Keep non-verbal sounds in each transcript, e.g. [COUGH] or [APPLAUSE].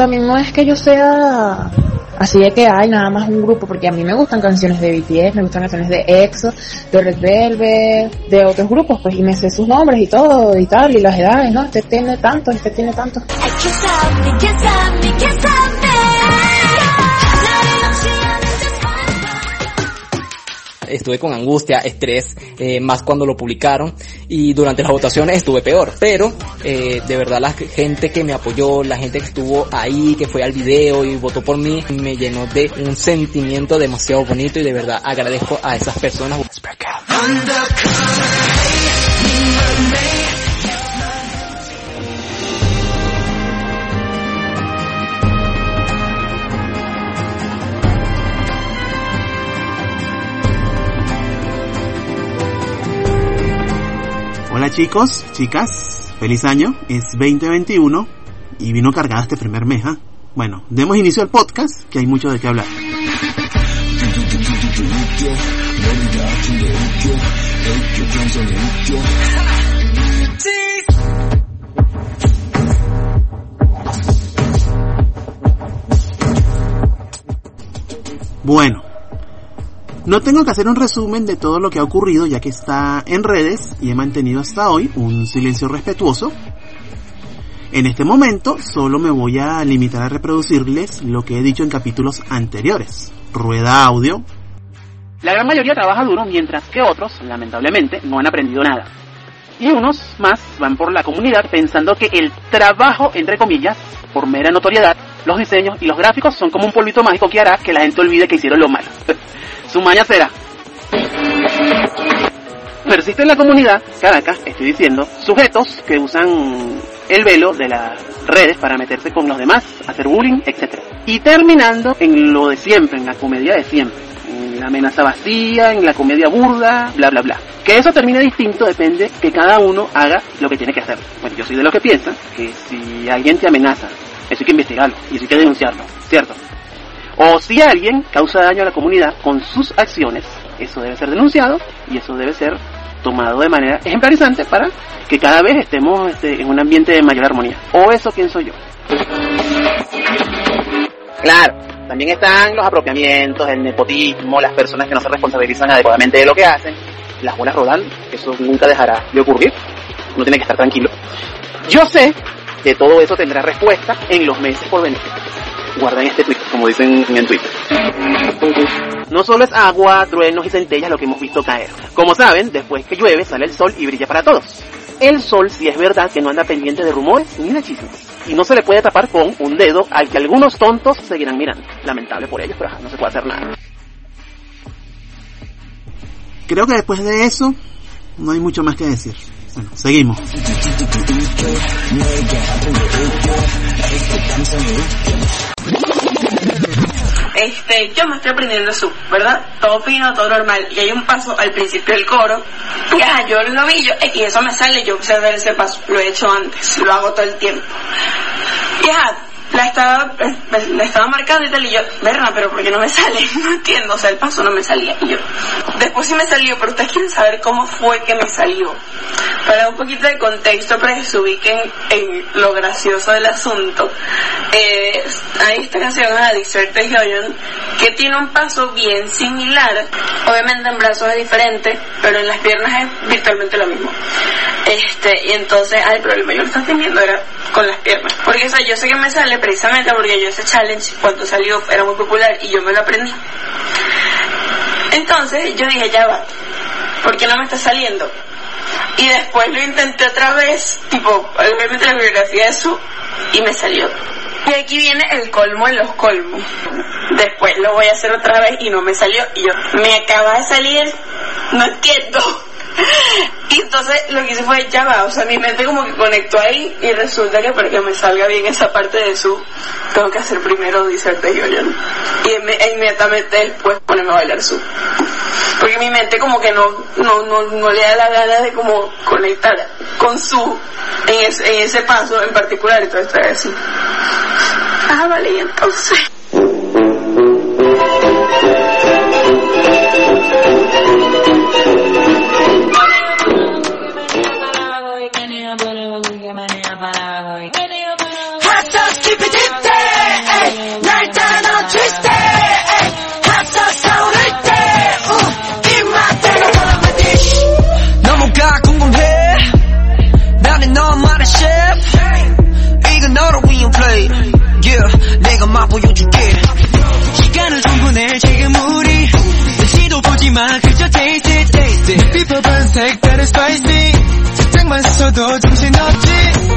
también no es que yo sea así de que hay nada más un grupo, porque a mí me gustan canciones de BTS, me gustan canciones de EXO, de Red Velvet, de otros grupos, pues, y me sé sus nombres y todo, y tal, y las edades, ¿no? Este tiene tanto, este tiene tanto. Estuve con angustia, estrés, eh, más cuando lo publicaron y durante las votaciones estuve peor, pero eh, de verdad la gente que me apoyó, la gente que estuvo ahí, que fue al video y votó por mí, me llenó de un sentimiento demasiado bonito y de verdad agradezco a esas personas. Chicos, chicas, feliz año, es 2021 y vino cargada este primer mes. ¿ah? Bueno, demos inicio al podcast, que hay mucho de qué hablar. Bueno, no tengo que hacer un resumen de todo lo que ha ocurrido ya que está en redes y he mantenido hasta hoy un silencio respetuoso. En este momento solo me voy a limitar a reproducirles lo que he dicho en capítulos anteriores. Rueda audio. La gran mayoría trabaja duro mientras que otros, lamentablemente, no han aprendido nada. Y unos más van por la comunidad pensando que el trabajo, entre comillas, por mera notoriedad, los diseños y los gráficos son como un polvito mágico que hará que la gente olvide que hicieron lo malo. [LAUGHS] Su maña será. Persiste en la comunidad, Caracas, estoy diciendo, sujetos que usan el velo de las redes para meterse con los demás, hacer bullying, etc. Y terminando en lo de siempre, en la comedia de siempre, la amenaza vacía, en la comedia burda, bla bla bla. Que eso termine distinto depende que cada uno haga lo que tiene que hacer. Bueno, yo soy de lo que piensa que si alguien te amenaza, eso hay que investigarlo y eso hay que denunciarlo, ¿cierto? O si alguien causa daño a la comunidad con sus acciones, eso debe ser denunciado y eso debe ser tomado de manera ejemplarizante para que cada vez estemos este, en un ambiente de mayor armonía. O eso pienso yo. Claro, también están los apropiamientos, el nepotismo, las personas que no se responsabilizan adecuadamente de lo que hacen, las buenas rodando, eso nunca dejará de ocurrir, uno tiene que estar tranquilo. Yo sé que todo eso tendrá respuesta en los meses por venir guarden este tweet, como dicen en Twitter. No solo es agua, truenos y centellas lo que hemos visto caer. Como saben, después que llueve sale el sol y brilla para todos. El sol sí es verdad que no anda pendiente de rumores ni de chismes. Y no se le puede tapar con un dedo al que algunos tontos seguirán mirando. Lamentable por ellos, pero no se puede hacer nada. Creo que después de eso no hay mucho más que decir. Bueno, seguimos. Este, yo me estoy aprendiendo su, ¿verdad? Todo fino, todo normal. Y hay un paso al principio del coro. Ya, yo lo vi, yo, y eso me sale, yo observé ese paso. Lo he hecho antes, lo hago todo el tiempo. Ya, la estaba, la estaba marcando y tal, y yo, verna, pero ¿por qué no me sale? [LAUGHS] No entiendo, o sea, el paso no me salía. Y yo, después sí me salió, pero ustedes quieren saber cómo fue que me salió. Para un poquito de contexto, para que se ubiquen en lo gracioso del asunto, eh, hay esta canción, la Desert Hyun, que tiene un paso bien similar. Obviamente en brazos es diferente, pero en las piernas es virtualmente lo mismo. Este, y entonces, el problema yo lo estaba teniendo era con las piernas. Porque, yo sé que me sale precisamente porque yo ese challenge cuando salió era muy popular y yo me lo aprendí. Entonces yo dije, ya va, ¿por qué no me está saliendo? Y después lo intenté otra vez, tipo, obviamente la bibliografía de su, y me salió. Y aquí viene el colmo en los colmos. Después lo voy a hacer otra vez y no me salió. Y yo, me acaba de salir, no entiendo. [LAUGHS] Y entonces lo que hice fue, va, o sea, mi mente como que conectó ahí y resulta que para que me salga bien esa parte de su, tengo que hacer primero de Yoyon. Y inmediatamente después ponerme a bailar su. Porque mi mente como que no, no, no, no le da la gana de como conectar con su en ese, en ese paso en particular, entonces trae así. Ah, vale, entonces. 마 그저 taste it taste it 비법은 색다른 spicy 책장만 써도 정신없지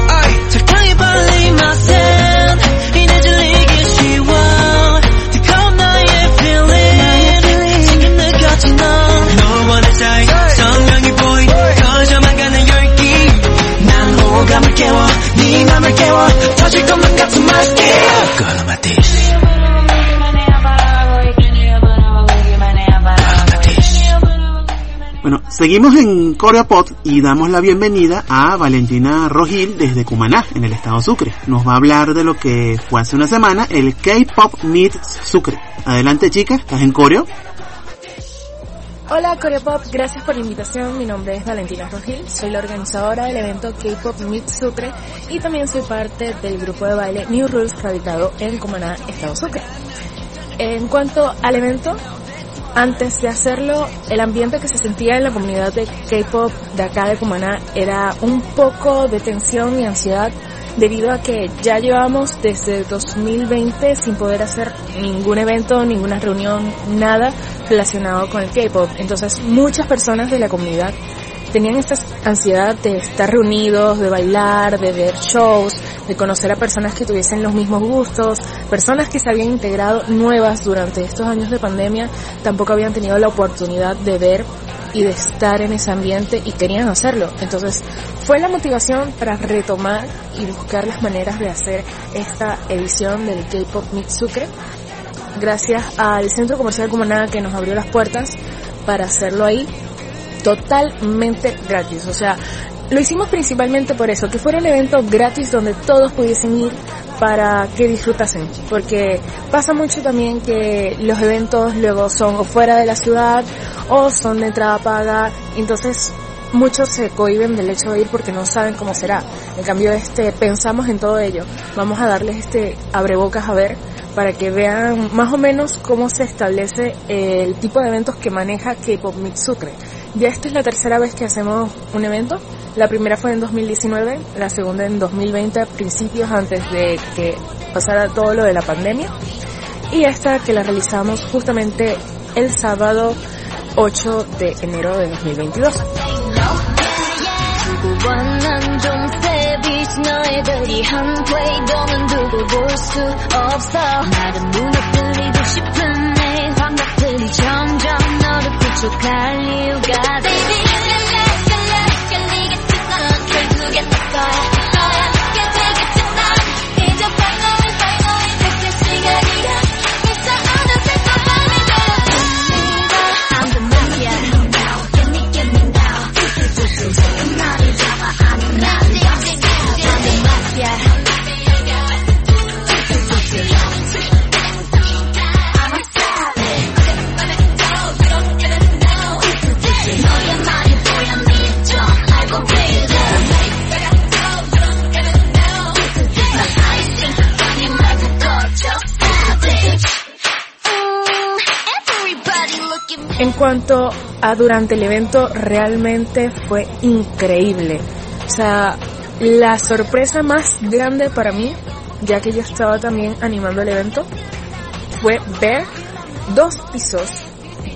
아이 착하게 발리 맛은 이내 질리기 쉬워 뜨거운 나의 feeling 지금 느꼈지 넌 너와 나 사이 선명히 보인 터져만 가는 열기 난 호감을 깨워 네 맘을 깨워 터질 것만 같은 맛이 Girl on my dish Bueno, seguimos en Coreopod y damos la bienvenida a Valentina Rogil desde Cumaná, en el estado Sucre. Nos va a hablar de lo que fue hace una semana el K-Pop Meets Sucre. Adelante chica, estás en Coreo. Hola Coreopop, gracias por la invitación. Mi nombre es Valentina Rogil, soy la organizadora del evento K-Pop Meet Sucre y también soy parte del grupo de baile New Rules radicado en Cumaná, Estado Sucre. En cuanto al evento, antes de hacerlo, el ambiente que se sentía en la comunidad de K-Pop de acá de Cumaná era un poco de tensión y ansiedad debido a que ya llevamos desde 2020 sin poder hacer ningún evento, ninguna reunión, nada relacionado con el K-Pop. Entonces muchas personas de la comunidad tenían esta ansiedad de estar reunidos, de bailar, de ver shows, de conocer a personas que tuviesen los mismos gustos, personas que se habían integrado nuevas durante estos años de pandemia, tampoco habían tenido la oportunidad de ver y de estar en ese ambiente y querían hacerlo. Entonces fue la motivación para retomar y buscar las maneras de hacer esta edición del K-Pop Meet Sucre. Gracias al Centro Comercial Cumaná que nos abrió las puertas para hacerlo ahí totalmente gratis. O sea, lo hicimos principalmente por eso, que fuera un evento gratis donde todos pudiesen ir para que disfrutasen, porque pasa mucho también que los eventos luego son o fuera de la ciudad o son de entrada paga, entonces muchos se cohiben del hecho de ir porque no saben cómo será. En cambio este pensamos en todo ello. Vamos a darles este abrebocas a ver para que vean más o menos cómo se establece el tipo de eventos que maneja K-Pop Mix Sucre. Ya esta es la tercera vez que hacemos un evento. La primera fue en 2019, la segunda en 2020, principios antes de que pasara todo lo de la pandemia. Y esta que la realizamos justamente el sábado 8 de enero de 2022. 너희들이 한 플레이도는 두고 볼 수 없어. 나를 무너뜨리고 싶은 내 환각들이 점점 너를 부족할 이유가 돼 Baby En cuanto a durante el evento, realmente fue increíble. O sea, la sorpresa más grande para mí, ya que yo estaba también animando el evento, fue ver dos pisos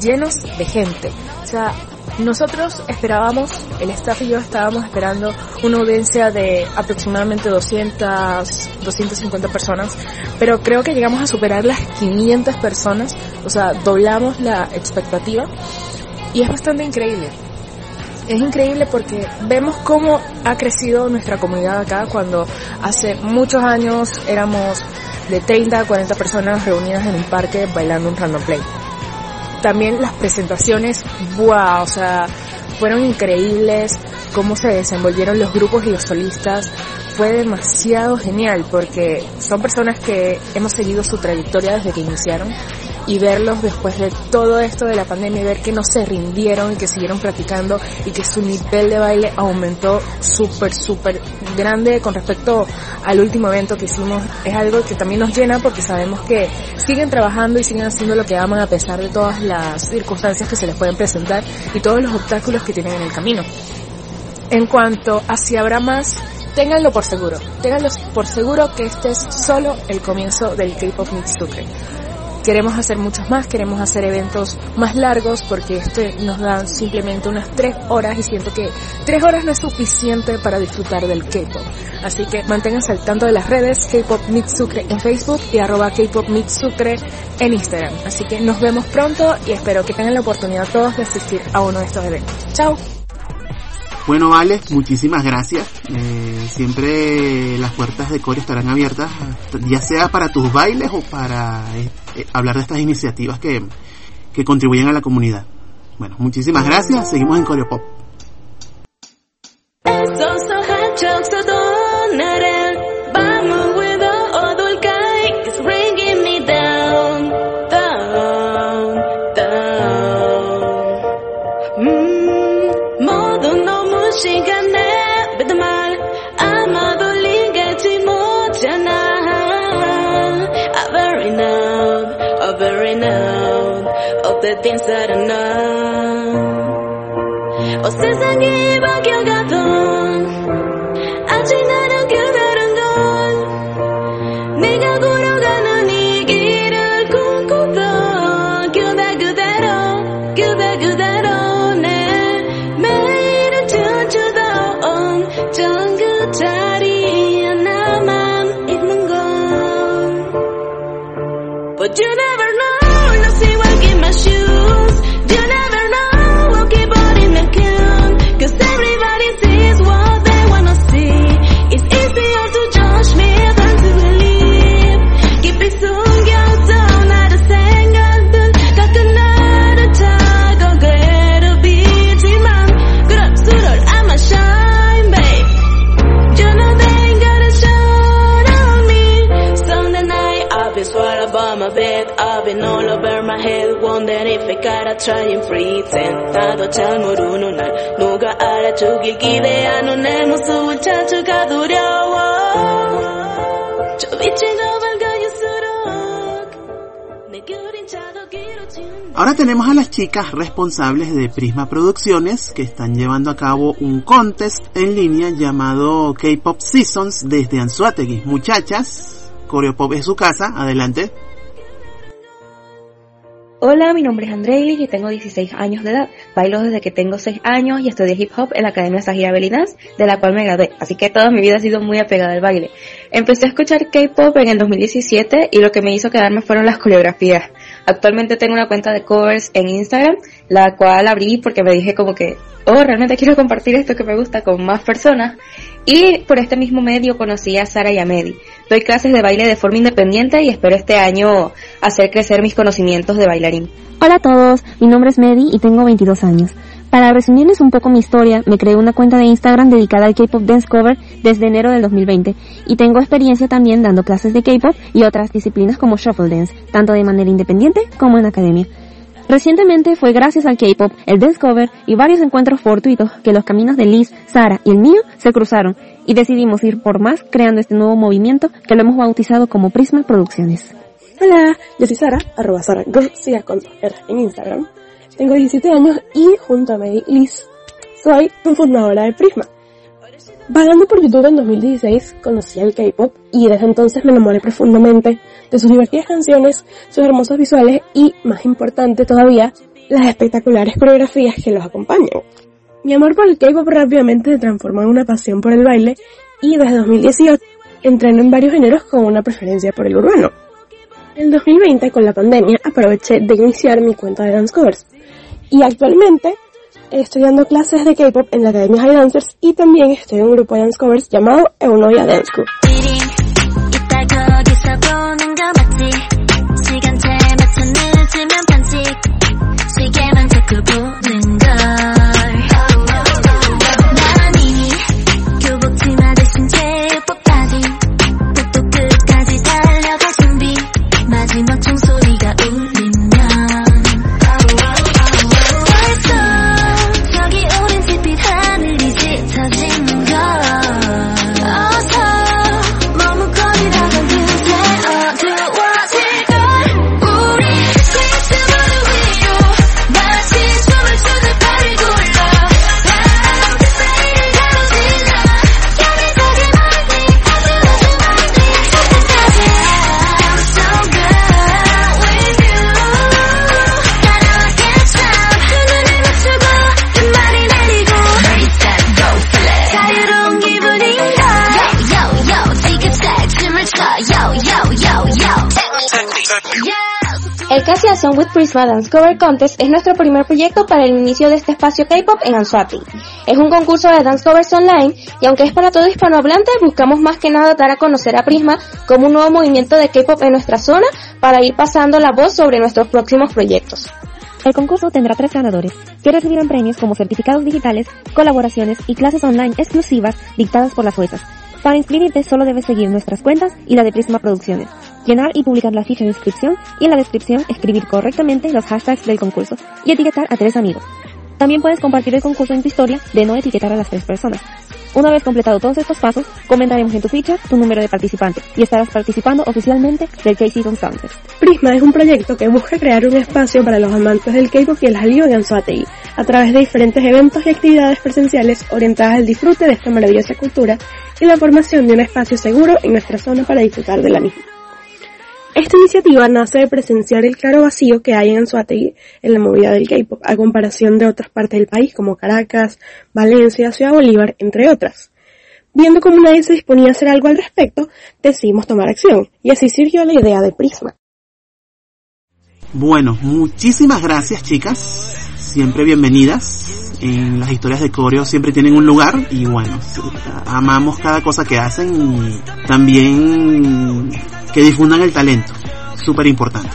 llenos de gente. O sea, nosotros esperábamos, el staff y yo estábamos esperando una audiencia de aproximadamente 200, 250 personas, pero creo que llegamos a superar las 500 personas, o sea, doblamos la expectativa y es bastante increíble. Es increíble porque vemos cómo ha crecido nuestra comunidad acá cuando hace muchos años éramos de 30 a 40 personas reunidas en un parque bailando un random play. También las presentaciones, wow, o sea, fueron increíbles, cómo se desenvolvieron los grupos y los solistas, fue demasiado genial porque son personas que hemos seguido su trayectoria desde que iniciaron y verlos después de todo esto de la pandemia y ver que no se rindieron y que siguieron practicando y que su nivel de baile aumentó súper, súper grande con respecto al último evento que hicimos es algo que también nos llena porque sabemos que siguen trabajando y siguen haciendo lo que aman a pesar de todas las circunstancias que se les pueden presentar y todos los obstáculos que tienen en el camino. En cuanto a si habrá más, ténganlo por seguro. Ténganlo por seguro que este es solo el comienzo del K-Pop Mix Sucre. Queremos hacer muchos más, queremos hacer eventos más largos porque este nos da simplemente unas tres horas y siento que tres horas no es suficiente para disfrutar del K-pop. Así que manténganse al tanto de las redes K-pop Meets Sucre en Facebook y arroba K-pop Meets Sucre en Instagram. Así que nos vemos pronto y espero que tengan la oportunidad todos de asistir a uno de estos eventos. Chao. Bueno, vale, muchísimas gracias. Eh, siempre las puertas de Core estarán abiertas, ya sea para tus bailes o para eh, eh, hablar de estas iniciativas que, que contribuyen a la comunidad. Bueno, muchísimas gracias. Seguimos en Coreo Pop. pensar não. Você sangue e que o gato. nuga ara Ahora tenemos a las chicas responsables de Prisma Producciones que están llevando a cabo un contest en línea llamado K-Pop Seasons desde Anzuategui. Muchachas, Coreopop es su casa, adelante. Hola, mi nombre es Andreilis y tengo 16 años de edad. Bailo desde que tengo 6 años y estudié hip hop en la Academia Sahira Belinas, de la cual me gradué, así que toda mi vida ha sido muy apegada al baile. Empecé a escuchar K-pop en el 2017 y lo que me hizo quedarme fueron las coreografías. Actualmente tengo una cuenta de covers en Instagram, la cual abrí porque me dije como que, oh, realmente quiero compartir esto que me gusta con más personas. Y por este mismo medio conocí a Sara y a Medi. Doy clases de baile de forma independiente y espero este año hacer crecer mis conocimientos de bailarín. Hola a todos, mi nombre es Medi y tengo 22 años. Para resumirles un poco mi historia, me creé una cuenta de Instagram dedicada al K-Pop Dance Cover desde enero del 2020 y tengo experiencia también dando clases de K-Pop y otras disciplinas como Shuffle Dance, tanto de manera independiente como en academia. Recientemente fue gracias al K-Pop, el Dance Cover y varios encuentros fortuitos que los caminos de Liz, Sara y el mío se cruzaron y decidimos ir por más creando este nuevo movimiento que lo hemos bautizado como Prisma Producciones. Hola, yo soy Sara, arroba Sara García con R en Instagram. Tengo 17 años y junto a Mary Liz soy fundadora de Prisma. Vagando por YouTube en 2016 conocí el K-pop y desde entonces me enamoré profundamente de sus divertidas canciones, sus hermosos visuales y, más importante todavía, las espectaculares coreografías que los acompañan. Mi amor por el K-pop rápidamente se transformó en una pasión por el baile y desde 2018 entreno en varios géneros con una preferencia por el urbano. En 2020, con la pandemia, aproveché de iniciar mi cuenta de dance covers y actualmente estoy dando clases de K-pop en la Academia High Dancers y también estoy en un grupo de dance covers llamado Eunoia Dance Crew. El Casi Awesome with Prisma Dance Cover Contest es nuestro primer proyecto para el inicio de este espacio K-pop en Anzuati. Es un concurso de dance covers online y aunque es para todo hispanohablante, buscamos más que nada dar a conocer a Prisma como un nuevo movimiento de K-pop en nuestra zona para ir pasando la voz sobre nuestros próximos proyectos. El concurso tendrá tres ganadores, que recibirán premios como certificados digitales, colaboraciones y clases online exclusivas dictadas por las juezas. Para inscribirte solo debes seguir nuestras cuentas y la de Prisma Producciones, llenar y publicar la ficha de inscripción y en la descripción escribir correctamente los hashtags del concurso y etiquetar a tres amigos. También puedes compartir el concurso en tu historia de no etiquetar a las tres personas. Una vez completado todos estos pasos, comentaremos en tu ficha tu número de participante y estarás participando oficialmente del K-Season Soundfest. Prisma es un proyecto que busca crear un espacio para los amantes del K-pop y el Hallyu en Anzoátegui, a través de diferentes eventos y actividades presenciales orientadas al disfrute de esta maravillosa cultura y la formación de un espacio seguro en nuestra zona para disfrutar de la misma. Esta iniciativa nace de presenciar el claro vacío que hay en Anzoátegui en la movida del K-pop, a comparación de otras partes del país como Caracas, Valencia, Ciudad Bolívar, entre otras. Viendo cómo nadie se disponía a hacer algo al respecto, decidimos tomar acción, y así surgió la idea de Prisma. Bueno, muchísimas gracias chicas, siempre bienvenidas en las historias de Corio siempre tienen un lugar y bueno, amamos cada cosa que hacen y también que difundan el talento, súper importante.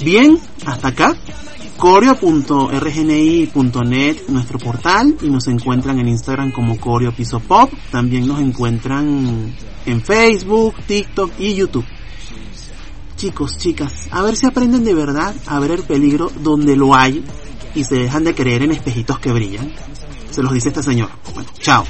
Bien, hasta acá Coreo.rgni.net, nuestro portal, y nos encuentran en Instagram como Coreo Piso Pop. También nos encuentran en Facebook, TikTok y YouTube. Chicos, chicas, a ver si aprenden de verdad a ver el peligro donde lo hay y se dejan de creer en espejitos que brillan. Se los dice este señor. Bueno, chao.